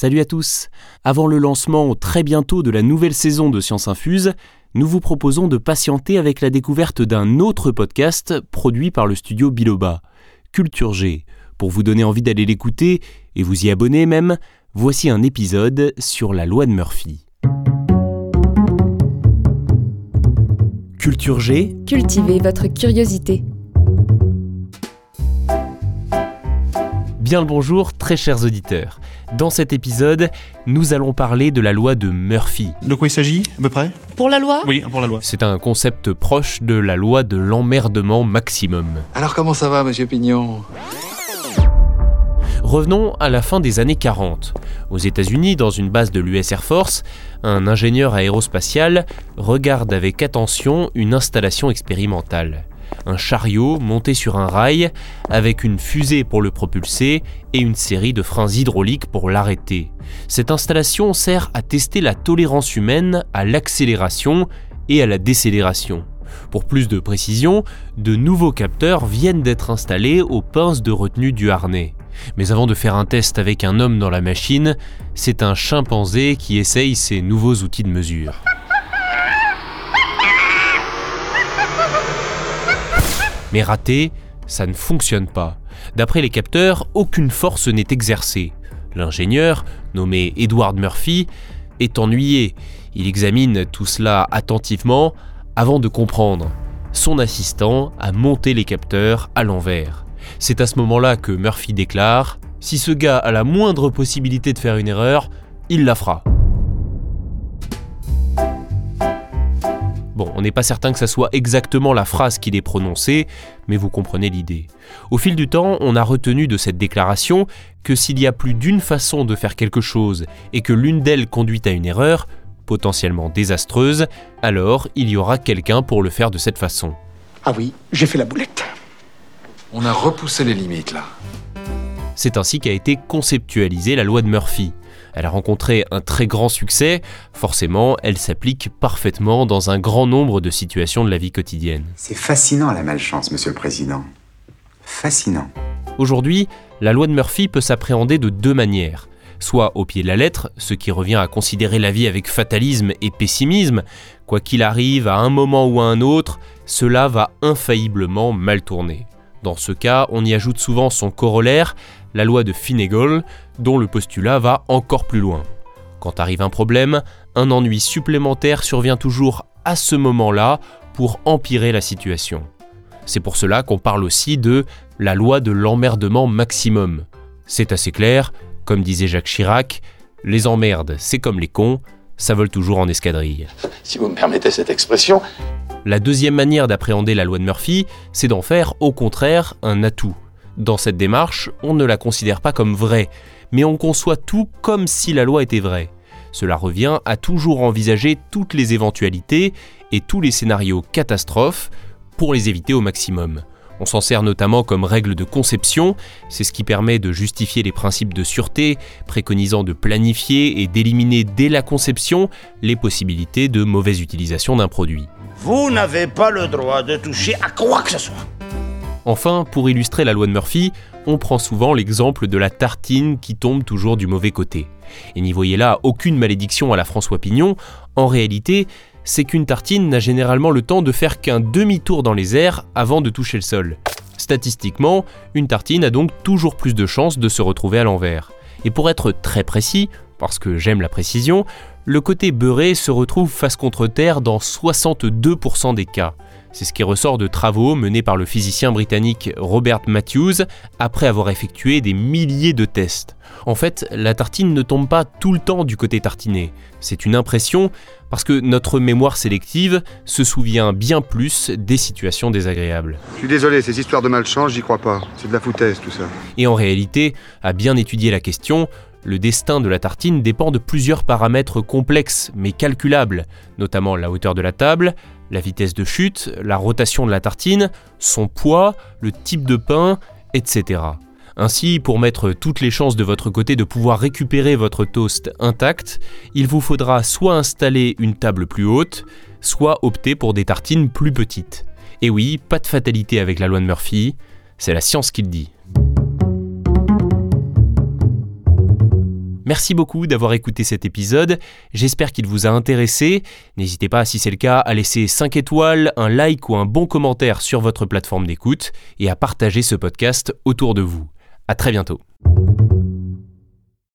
Salut à tous Avant le lancement très bientôt de la nouvelle saison de Science Infuse, nous vous proposons de patienter avec la découverte d'un autre podcast produit par le studio Biloba, Culture G. Pour vous donner envie d'aller l'écouter et vous y abonner même, voici un épisode sur la loi de Murphy. Culture G. Cultivez votre curiosité. Bien le bonjour, très chers auditeurs. Dans cet épisode, nous allons parler de la loi de Murphy. De quoi il s'agit, à peu près Pour la loi Oui, pour la loi. C'est un concept proche de la loi de l'emmerdement maximum. Alors comment ça va, monsieur Pignon? Revenons à la fin des années 40. Aux États-Unis, dans une base de l'US Air Force, un ingénieur aérospatial regarde avec attention une installation expérimentale un chariot monté sur un rail avec une fusée pour le propulser et une série de freins hydrauliques pour l'arrêter. Cette installation sert à tester la tolérance humaine à l'accélération et à la décélération. Pour plus de précision, de nouveaux capteurs viennent d'être installés aux pinces de retenue du harnais. Mais avant de faire un test avec un homme dans la machine, c'est un chimpanzé qui essaye ces nouveaux outils de mesure. Mais raté, ça ne fonctionne pas. D'après les capteurs, aucune force n'est exercée. L'ingénieur, nommé Edward Murphy, est ennuyé. Il examine tout cela attentivement avant de comprendre. Son assistant a monté les capteurs à l'envers. C'est à ce moment-là que Murphy déclare ⁇ Si ce gars a la moindre possibilité de faire une erreur, il la fera ⁇ Bon, on n'est pas certain que ça soit exactement la phrase qu'il ait prononcée, mais vous comprenez l'idée. Au fil du temps, on a retenu de cette déclaration que s'il y a plus d'une façon de faire quelque chose et que l'une d'elles conduit à une erreur, potentiellement désastreuse, alors il y aura quelqu'un pour le faire de cette façon. Ah oui, j'ai fait la boulette. On a repoussé les limites là. C'est ainsi qu'a été conceptualisée la loi de Murphy. Elle a rencontré un très grand succès, forcément elle s'applique parfaitement dans un grand nombre de situations de la vie quotidienne. C'est fascinant la malchance, Monsieur le Président. Fascinant. Aujourd'hui, la loi de Murphy peut s'appréhender de deux manières. Soit au pied de la lettre, ce qui revient à considérer la vie avec fatalisme et pessimisme, quoi qu'il arrive à un moment ou à un autre, cela va infailliblement mal tourner. Dans ce cas, on y ajoute souvent son corollaire, la loi de Finnegan, dont le postulat va encore plus loin. Quand arrive un problème, un ennui supplémentaire survient toujours à ce moment-là pour empirer la situation. C'est pour cela qu'on parle aussi de la loi de l'emmerdement maximum. C'est assez clair, comme disait Jacques Chirac, les emmerdes, c'est comme les cons, ça vole toujours en escadrille. Si vous me permettez cette expression. La deuxième manière d'appréhender la loi de Murphy, c'est d'en faire au contraire un atout. Dans cette démarche, on ne la considère pas comme vraie, mais on conçoit tout comme si la loi était vraie. Cela revient à toujours envisager toutes les éventualités et tous les scénarios catastrophes pour les éviter au maximum. On s'en sert notamment comme règle de conception, c'est ce qui permet de justifier les principes de sûreté, préconisant de planifier et d'éliminer dès la conception les possibilités de mauvaise utilisation d'un produit. Vous n'avez pas le droit de toucher à quoi que ce soit. Enfin, pour illustrer la loi de Murphy, on prend souvent l'exemple de la tartine qui tombe toujours du mauvais côté. Et n'y voyez là aucune malédiction à la François Pignon, en réalité, c'est qu'une tartine n'a généralement le temps de faire qu'un demi-tour dans les airs avant de toucher le sol. Statistiquement, une tartine a donc toujours plus de chances de se retrouver à l'envers. Et pour être très précis, parce que j'aime la précision, le côté beurré se retrouve face contre terre dans 62% des cas. C'est ce qui ressort de travaux menés par le physicien britannique Robert Matthews après avoir effectué des milliers de tests. En fait, la tartine ne tombe pas tout le temps du côté tartiné. C'est une impression parce que notre mémoire sélective se souvient bien plus des situations désagréables. Je suis désolé, ces histoires de malchance, j'y crois pas. C'est de la foutaise tout ça. Et en réalité, à bien étudier la question, le destin de la tartine dépend de plusieurs paramètres complexes mais calculables, notamment la hauteur de la table, la vitesse de chute, la rotation de la tartine, son poids, le type de pain, etc. Ainsi, pour mettre toutes les chances de votre côté de pouvoir récupérer votre toast intact, il vous faudra soit installer une table plus haute, soit opter pour des tartines plus petites. Et oui, pas de fatalité avec la loi de Murphy, c'est la science qui le dit. Merci beaucoup d'avoir écouté cet épisode, j'espère qu'il vous a intéressé. N'hésitez pas, si c'est le cas, à laisser 5 étoiles, un like ou un bon commentaire sur votre plateforme d'écoute et à partager ce podcast autour de vous. À très bientôt.